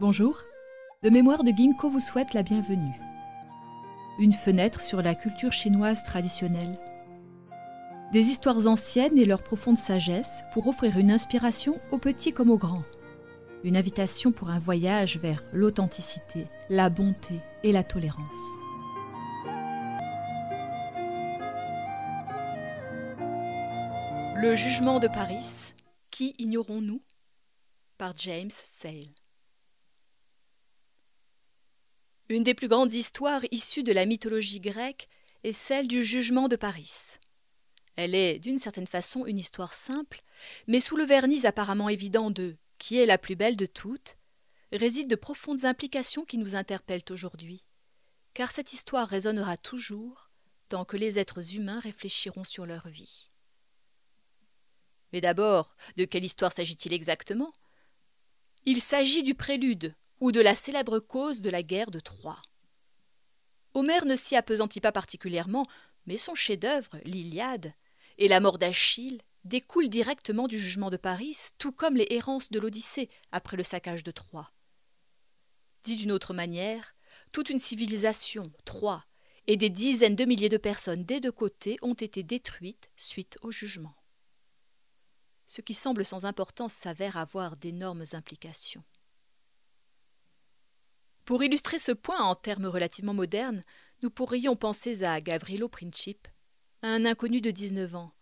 Bonjour, le mémoire de Ginkgo vous souhaite la bienvenue. Une fenêtre sur la culture chinoise traditionnelle. Des histoires anciennes et leur profonde sagesse pour offrir une inspiration aux petits comme aux grands. Une invitation pour un voyage vers l'authenticité, la bonté et la tolérance. Le jugement de Paris, qui ignorons-nous? Par James Sale. Une des plus grandes histoires issues de la mythologie grecque est celle du jugement de Paris. Elle est, d'une certaine façon, une histoire simple, mais sous le vernis apparemment évident de qui est la plus belle de toutes, résident de profondes implications qui nous interpellent aujourd'hui, car cette histoire résonnera toujours tant que les êtres humains réfléchiront sur leur vie. Mais d'abord, de quelle histoire s'agit-il exactement? Il s'agit du prélude ou de la célèbre cause de la guerre de Troie. Homère ne s'y appesantit pas particulièrement, mais son chef-d'œuvre, l'Iliade, et la mort d'Achille découlent directement du jugement de Paris, tout comme les errances de l'Odyssée après le saccage de Troie. Dit d'une autre manière, toute une civilisation, Troie, et des dizaines de milliers de personnes des deux côtés ont été détruites suite au jugement. Ce qui semble sans importance s'avère avoir d'énormes implications. Pour illustrer ce point en termes relativement modernes, nous pourrions penser à Gavrilo Princip, un inconnu de 19 ans,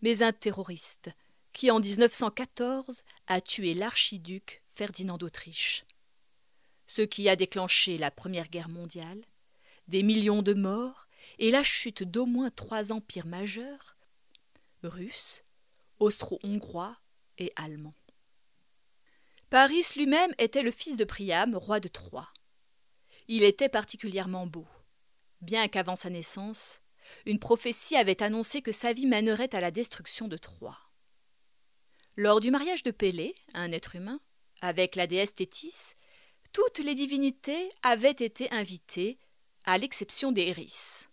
mais un terroriste, qui en 1914 a tué l'archiduc Ferdinand d'Autriche. Ce qui a déclenché la Première Guerre mondiale, des millions de morts et la chute d'au moins trois empires majeurs russes, austro-hongrois et allemands. Paris lui-même était le fils de Priam, roi de Troie. Il était particulièrement beau. Bien qu'avant sa naissance, une prophétie avait annoncé que sa vie mènerait à la destruction de Troie. Lors du mariage de Pélée, un être humain, avec la déesse Thétis, toutes les divinités avaient été invitées, à l'exception d'Eris.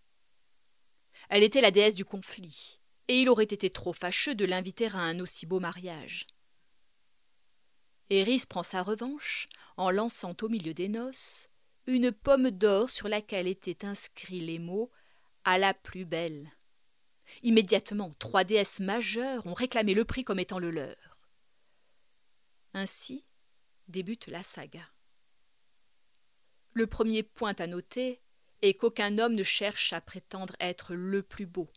Elle était la déesse du conflit, et il aurait été trop fâcheux de l'inviter à un aussi beau mariage. Eris prend sa revanche en lançant au milieu des noces une pomme d'or sur laquelle étaient inscrits les mots à la plus belle. Immédiatement, trois déesses majeures ont réclamé le prix comme étant le leur. Ainsi débute la saga. Le premier point à noter est qu'aucun homme ne cherche à prétendre être le plus beau.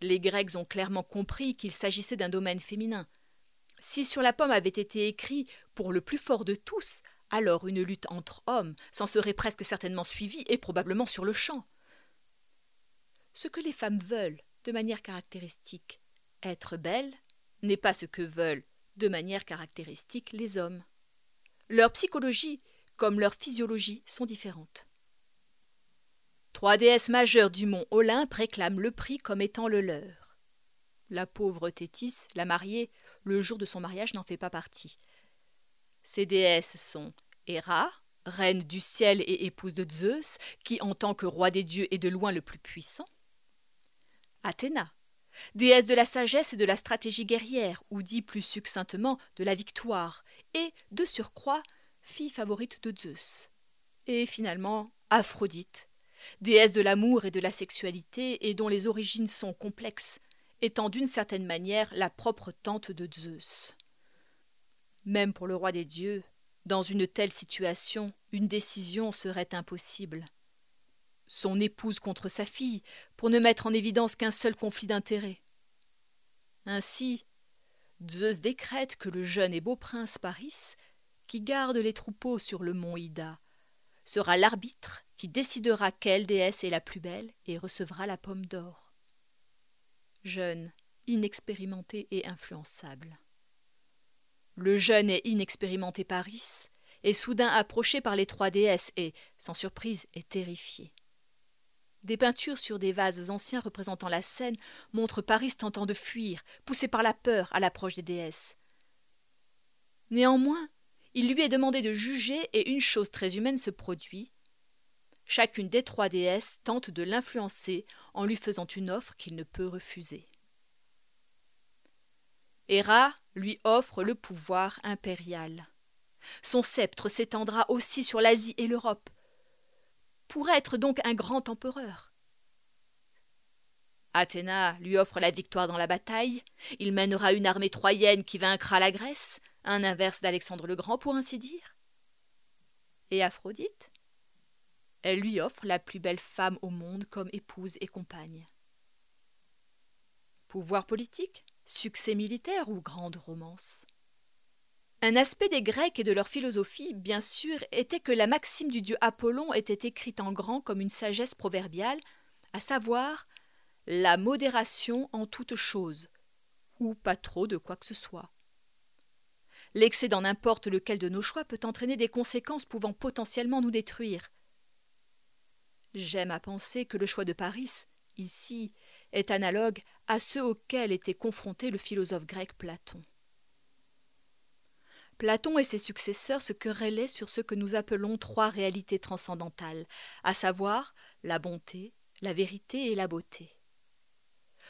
Les Grecs ont clairement compris qu'il s'agissait d'un domaine féminin. Si sur la pomme avait été écrit pour le plus fort de tous, alors une lutte entre hommes s'en serait presque certainement suivie et probablement sur le champ. Ce que les femmes veulent, de manière caractéristique, être belles, n'est pas ce que veulent, de manière caractéristique, les hommes. Leur psychologie, comme leur physiologie, sont différentes. Trois déesses majeures du mont Olympe réclament le prix comme étant le leur. La pauvre Thétis, la mariée, le jour de son mariage n'en fait pas partie. Ces déesses sont Héra, reine du ciel et épouse de Zeus, qui en tant que roi des dieux est de loin le plus puissant. Athéna, déesse de la sagesse et de la stratégie guerrière, ou dit plus succinctement de la victoire, et, de surcroît, fille favorite de Zeus. Et finalement, Aphrodite, déesse de l'amour et de la sexualité, et dont les origines sont complexes, étant d'une certaine manière la propre tante de Zeus. Même pour le roi des dieux, dans une telle situation, une décision serait impossible. Son épouse contre sa fille, pour ne mettre en évidence qu'un seul conflit d'intérêts. Ainsi, Zeus décrète que le jeune et beau prince Paris, qui garde les troupeaux sur le mont Ida, sera l'arbitre qui décidera quelle déesse est la plus belle et recevra la pomme d'or. Jeune, inexpérimenté et influençable. Le jeune et inexpérimenté Paris est soudain approché par les trois déesses et, sans surprise, est terrifié. Des peintures sur des vases anciens représentant la scène montrent Paris tentant de fuir, poussé par la peur à l'approche des déesses. Néanmoins, il lui est demandé de juger et une chose très humaine se produit. Chacune des trois déesses tente de l'influencer en lui faisant une offre qu'il ne peut refuser. Héra lui offre le pouvoir impérial. Son sceptre s'étendra aussi sur l'Asie et l'Europe, pour être donc un grand empereur. Athéna lui offre la victoire dans la bataille, il mènera une armée troyenne qui vaincra la Grèce, un inverse d'Alexandre le Grand pour ainsi dire. Et Aphrodite Elle lui offre la plus belle femme au monde comme épouse et compagne. Pouvoir politique, succès militaire ou grande romance? Un aspect des Grecs et de leur philosophie, bien sûr, était que la maxime du dieu Apollon était écrite en grand comme une sagesse proverbiale, à savoir la modération en toute chose, ou pas trop de quoi que ce soit. L'excès dans n'importe lequel de nos choix peut entraîner des conséquences pouvant potentiellement nous détruire. J'aime à penser que le choix de Paris, ici, est analogue à ceux auxquels était confronté le philosophe grec Platon. Platon et ses successeurs se querellaient sur ce que nous appelons trois réalités transcendantales, à savoir la bonté, la vérité et la beauté.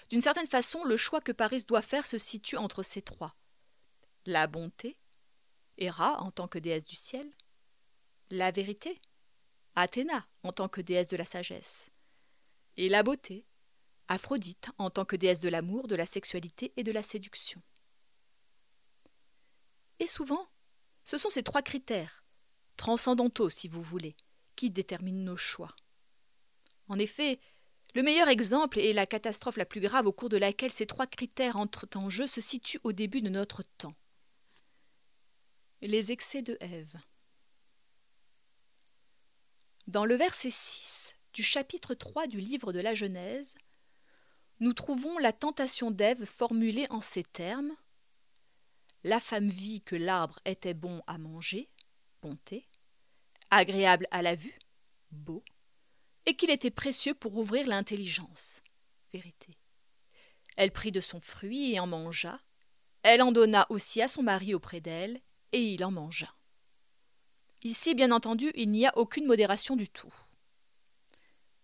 D'une certaine façon, le choix que Paris doit faire se situe entre ces trois. La bonté, Héra en tant que déesse du ciel, la vérité, Athéna en tant que déesse de la sagesse, et la beauté, Aphrodite en tant que déesse de l'amour, de la sexualité et de la séduction. Et souvent, ce sont ces trois critères, transcendantaux si vous voulez, qui déterminent nos choix. En effet, le meilleur exemple et la catastrophe la plus grave au cours de laquelle ces trois critères entrent en jeu se situe au début de notre temps. Les excès de Ève. Dans le verset 6 du chapitre 3 du livre de la Genèse, nous trouvons la tentation d'Ève formulée en ces termes la femme vit que l'arbre était bon à manger, bonté, agréable à la vue, beau, et qu'il était précieux pour ouvrir l'intelligence, vérité. Elle prit de son fruit et en mangea. Elle en donna aussi à son mari auprès d'elle, et il en mangea. Ici, bien entendu, il n'y a aucune modération du tout.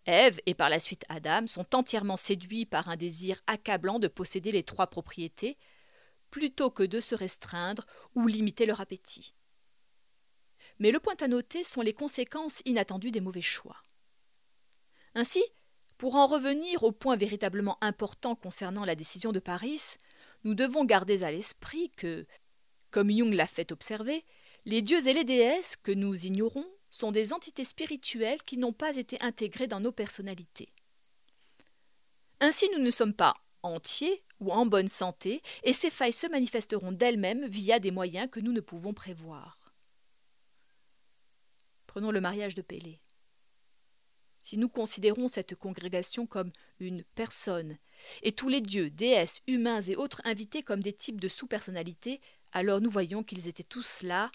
Ève et par la suite Adam sont entièrement séduits par un désir accablant de posséder les trois propriétés, plutôt que de se restreindre ou limiter leur appétit. Mais le point à noter sont les conséquences inattendues des mauvais choix. Ainsi, pour en revenir au point véritablement important concernant la décision de Paris, nous devons garder à l'esprit que, comme Jung l'a fait observer, les dieux et les déesses que nous ignorons sont des entités spirituelles qui n'ont pas été intégrées dans nos personnalités. Ainsi, nous ne sommes pas entiers ou en bonne santé, et ces failles se manifesteront d'elles-mêmes via des moyens que nous ne pouvons prévoir. Prenons le mariage de Pélée. Si nous considérons cette congrégation comme une personne, et tous les dieux, déesses, humains et autres invités comme des types de sous-personnalités, alors nous voyons qu'ils étaient tous là,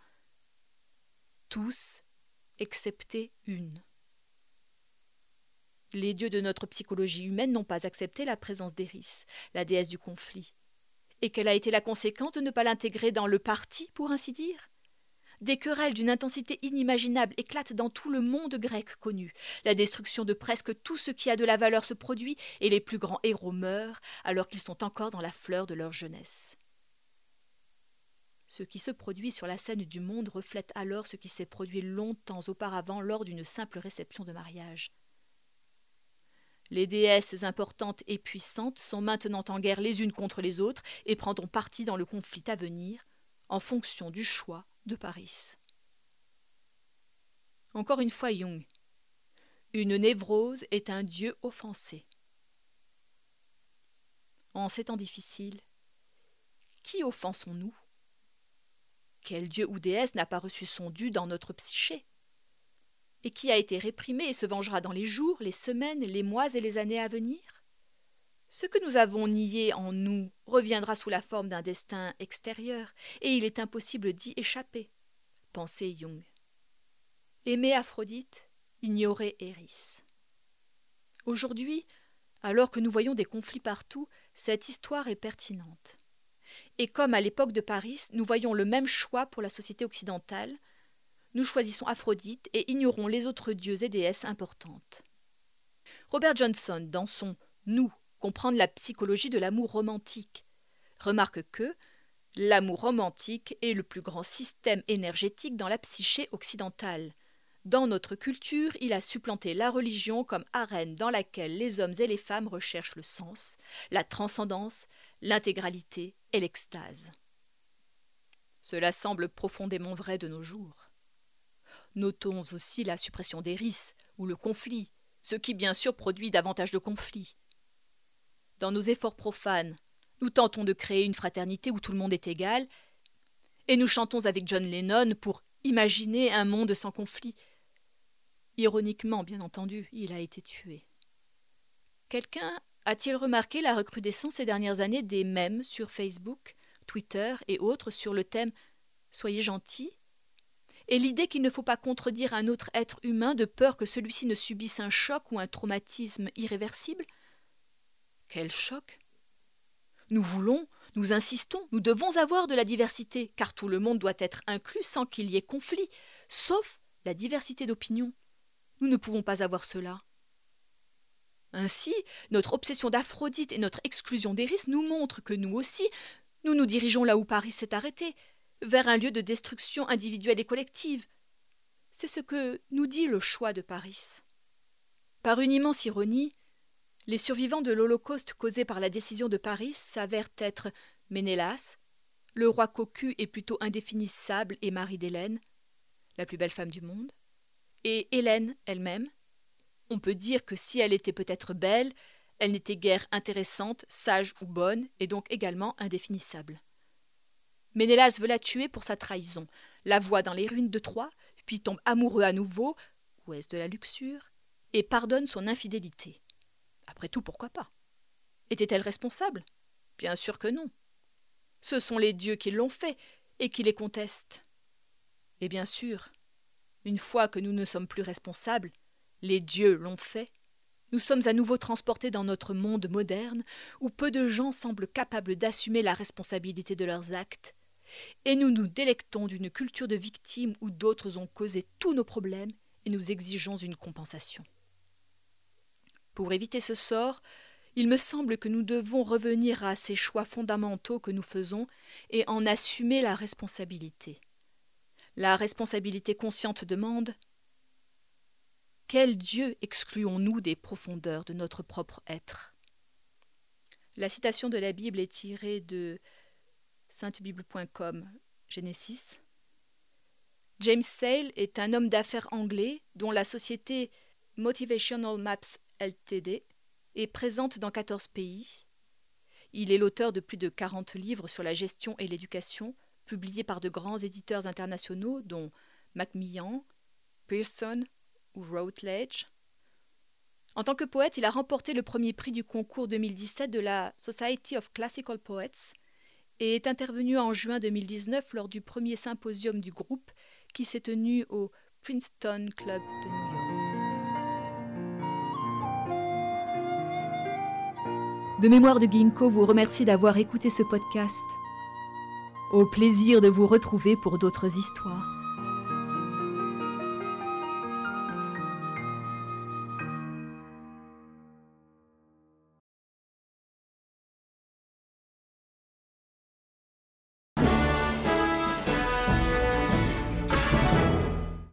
tous, excepté une. Les dieux de notre psychologie humaine n'ont pas accepté la présence d'Eris, la déesse du conflit. Et quelle a été la conséquence de ne pas l'intégrer dans le parti, pour ainsi dire? Des querelles d'une intensité inimaginable éclatent dans tout le monde grec connu. La destruction de presque tout ce qui a de la valeur se produit, et les plus grands héros meurent alors qu'ils sont encore dans la fleur de leur jeunesse. Ce qui se produit sur la scène du monde reflète alors ce qui s'est produit longtemps auparavant lors d'une simple réception de mariage. Les déesses importantes et puissantes sont maintenant en guerre les unes contre les autres et prendront parti dans le conflit à venir, en fonction du choix de Paris. Encore une fois Jung. Une névrose est un dieu offensé. En ces temps difficiles, qui offensons-nous? Quel dieu ou déesse n'a pas reçu son dû dans notre psyché et qui a été réprimé et se vengera dans les jours, les semaines, les mois et les années à venir? Ce que nous avons nié en nous reviendra sous la forme d'un destin extérieur, et il est impossible d'y échapper. Pensait Jung. Aimer Aphrodite, ignorer Eris. Aujourd'hui, alors que nous voyons des conflits partout, cette histoire est pertinente. Et comme à l'époque de Paris, nous voyons le même choix pour la société occidentale, nous choisissons Aphrodite et ignorons les autres dieux et déesses importantes. Robert Johnson, dans son Nous, comprendre la psychologie de l'amour romantique, remarque que, L'amour romantique est le plus grand système énergétique dans la psyché occidentale. Dans notre culture, il a supplanté la religion comme arène dans laquelle les hommes et les femmes recherchent le sens, la transcendance, l'intégralité et l'extase. Cela semble profondément vrai de nos jours. Notons aussi la suppression des risques ou le conflit, ce qui bien sûr produit davantage de conflits. Dans nos efforts profanes, nous tentons de créer une fraternité où tout le monde est égal, et nous chantons avec John Lennon pour imaginer un monde sans conflit. Ironiquement, bien entendu, il a été tué. Quelqu'un a-t-il remarqué la recrudescence ces dernières années des mèmes sur Facebook, Twitter et autres sur le thème Soyez gentil et l'idée qu'il ne faut pas contredire un autre être humain de peur que celui-ci ne subisse un choc ou un traumatisme irréversible? Quel choc? Nous voulons, nous insistons, nous devons avoir de la diversité, car tout le monde doit être inclus sans qu'il y ait conflit, sauf la diversité d'opinion. Nous ne pouvons pas avoir cela. Ainsi, notre obsession d'Aphrodite et notre exclusion d'Eris nous montrent que nous aussi, nous nous dirigeons là où Paris s'est arrêté, vers un lieu de destruction individuelle et collective. C'est ce que nous dit le choix de Paris. Par une immense ironie, les survivants de l'Holocauste causé par la décision de Paris s'avèrent être Ménélas, le roi cocu et plutôt indéfinissable et mari d'Hélène, la plus belle femme du monde, et Hélène elle-même. On peut dire que si elle était peut-être belle, elle n'était guère intéressante, sage ou bonne, et donc également indéfinissable. Ménélas veut la tuer pour sa trahison, la voit dans les ruines de Troie, puis tombe amoureux à nouveau, ou est-ce de la luxure, et pardonne son infidélité. Après tout, pourquoi pas? Était-elle responsable? Bien sûr que non. Ce sont les dieux qui l'ont fait et qui les contestent. Et bien sûr, une fois que nous ne sommes plus responsables, les dieux l'ont fait, nous sommes à nouveau transportés dans notre monde moderne où peu de gens semblent capables d'assumer la responsabilité de leurs actes, et nous nous délectons d'une culture de victimes où d'autres ont causé tous nos problèmes et nous exigeons une compensation. Pour éviter ce sort, il me semble que nous devons revenir à ces choix fondamentaux que nous faisons et en assumer la responsabilité. La responsabilité consciente demande Quel Dieu excluons-nous des profondeurs de notre propre être? La citation de la Bible est tirée de saintebible.com Genesis. James Sale est un homme d'affaires anglais dont la société Motivational Maps Ltd est présente dans 14 pays. Il est l'auteur de plus de 40 livres sur la gestion et l'éducation, publiés par de grands éditeurs internationaux dont Macmillan, Pearson ou Routledge. En tant que poète, il a remporté le premier prix du concours 2017 de la Society of Classical Poets et est intervenu en juin 2019 lors du premier symposium du groupe qui s'est tenu au Princeton Club de New York. De mémoire de Ginkgo vous remercie d'avoir écouté ce podcast. Au plaisir de vous retrouver pour d'autres histoires.